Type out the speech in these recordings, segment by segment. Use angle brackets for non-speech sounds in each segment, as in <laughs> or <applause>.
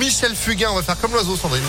Michel Fugain. On va faire comme l'oiseau, Sandrine.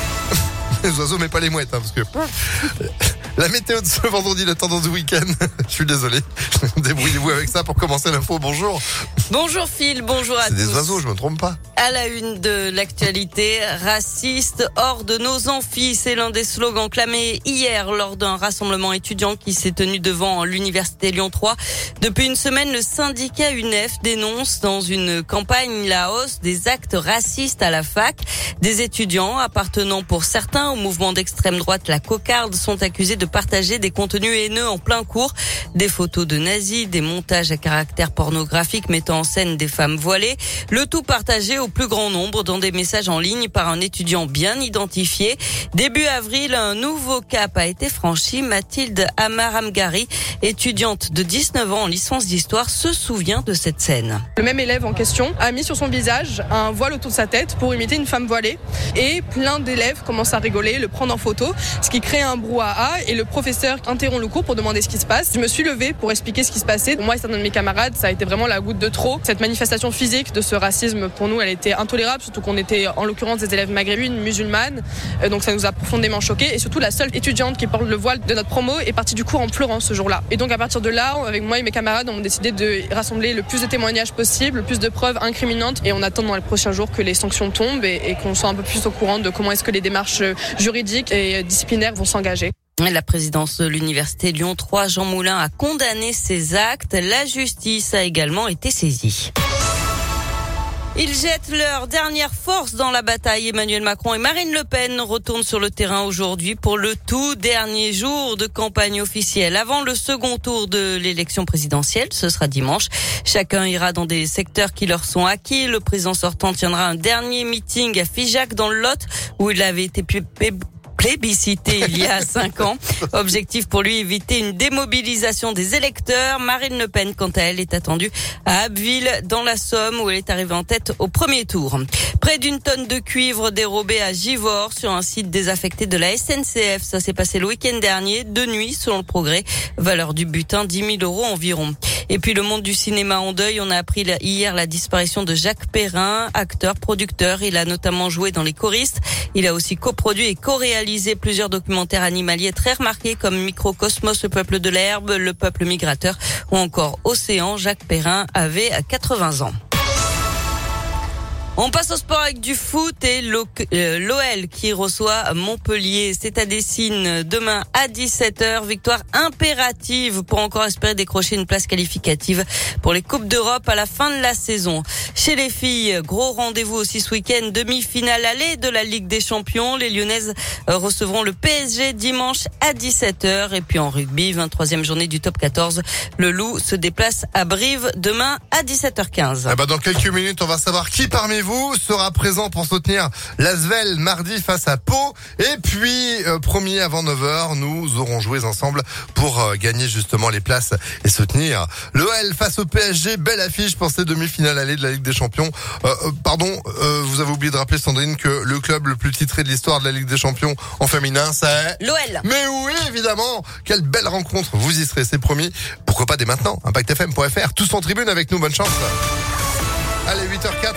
<laughs> les oiseaux, mais pas les mouettes, hein, parce que. <laughs> La météo de ce vendredi, la tendance du week-end. <laughs> Je suis désolé. <laughs> Débrouillez-vous avec ça pour commencer l'info. Bonjour. Bonjour Phil, bonjour à C'est tous. des oiseaux, je me trompe pas. À la une de l'actualité, raciste hors de nos amphis, c'est l'un des slogans clamés hier lors d'un rassemblement étudiant qui s'est tenu devant l'université Lyon 3. Depuis une semaine, le syndicat UNEF dénonce dans une campagne la hausse des actes racistes à la fac. Des étudiants appartenant pour certains au mouvement d'extrême droite La Cocarde sont accusés de partager des contenus haineux en plein cours, des photos de nazis, des montages à caractère pornographique mettant en scène des femmes voilées, le tout partagé au plus grand nombre dans des messages en ligne par un étudiant bien identifié. Début avril, un nouveau cap a été franchi. Mathilde Amaramgari, étudiante de 19 ans en licence d'histoire, se souvient de cette scène. Le même élève en question a mis sur son visage un voile autour de sa tête pour imiter une femme voilée et plein d'élèves commencent à rigoler, le prendre en photo, ce qui crée un brouhaha le professeur interrompt le cours pour demander ce qui se passe. Je me suis levée pour expliquer ce qui se passait. Moi et certains de mes camarades, ça a été vraiment la goutte de trop. Cette manifestation physique de ce racisme, pour nous, elle était intolérable, surtout qu'on était en l'occurrence des élèves maghrébines, musulmanes. Euh, Donc ça nous a profondément choqués. Et surtout, la seule étudiante qui porte le voile de notre promo est partie du cours en pleurant ce jour-là. Et donc à partir de là, avec moi et mes camarades, on a décidé de rassembler le plus de témoignages possible, le plus de preuves incriminantes. Et on attend dans les prochains jours que les sanctions tombent et, et qu'on soit un peu plus au courant de comment est-ce que les démarches juridiques et disciplinaires vont s'engager. La présidence de l'université Lyon 3, Jean Moulin, a condamné ces actes. La justice a également été saisie. Ils jettent leur dernière force dans la bataille. Emmanuel Macron et Marine Le Pen retournent sur le terrain aujourd'hui pour le tout dernier jour de campagne officielle. Avant le second tour de l'élection présidentielle, ce sera dimanche. Chacun ira dans des secteurs qui leur sont acquis. Le président sortant tiendra un dernier meeting à Figeac dans le Lot où il avait été plébiscité il y a <laughs> cinq ans. Objectif pour lui éviter une démobilisation des électeurs. Marine Le Pen, quant à elle, est attendue à Abbeville, dans la Somme, où elle est arrivée en tête au premier tour. Près d'une tonne de cuivre dérobée à Givors sur un site désaffecté de la SNCF. Ça s'est passé le week-end dernier, de nuit, selon le progrès. Valeur du butin, 10 000 euros environ. Et puis le monde du cinéma en deuil, on a appris hier la disparition de Jacques Perrin, acteur, producteur. Il a notamment joué dans Les choristes. Il a aussi coproduit et co-réalisé plusieurs documentaires animaliers très remarqués comme Microcosmos, le peuple de l'herbe, le peuple migrateur ou encore Océan. Jacques Perrin avait 80 ans. On passe au sport avec du foot et l'OL qui reçoit Montpellier. C'est à Dessine demain à 17h. Victoire impérative pour encore espérer décrocher une place qualificative pour les Coupes d'Europe à la fin de la saison. Chez les filles, gros rendez-vous aussi ce week-end. Demi-finale allée de la Ligue des Champions. Les Lyonnaises recevront le PSG dimanche à 17h. Et puis en rugby, 23e journée du top 14. Le Loup se déplace à Brive demain à 17h15. Eh ben dans quelques minutes, on va savoir qui parmi vous sera présent pour soutenir l'Asvel mardi face à Pau. Et puis, euh, promis avant 9h, nous aurons joué ensemble pour euh, gagner justement les places et soutenir l'OL face au PSG. Belle affiche pour ces demi-finales allées de la Ligue des Champions. Euh, pardon, vous avez oublié de rappeler Sandrine que le club le plus titré de l'histoire de la Ligue des Champions en féminin, c'est l'OL. Mais oui, évidemment. Quelle belle rencontre. Vous y serez, c'est promis. Pourquoi pas dès maintenant? ImpactFM.fr. Tous en tribune avec nous. Bonne chance. Allez, 8h04.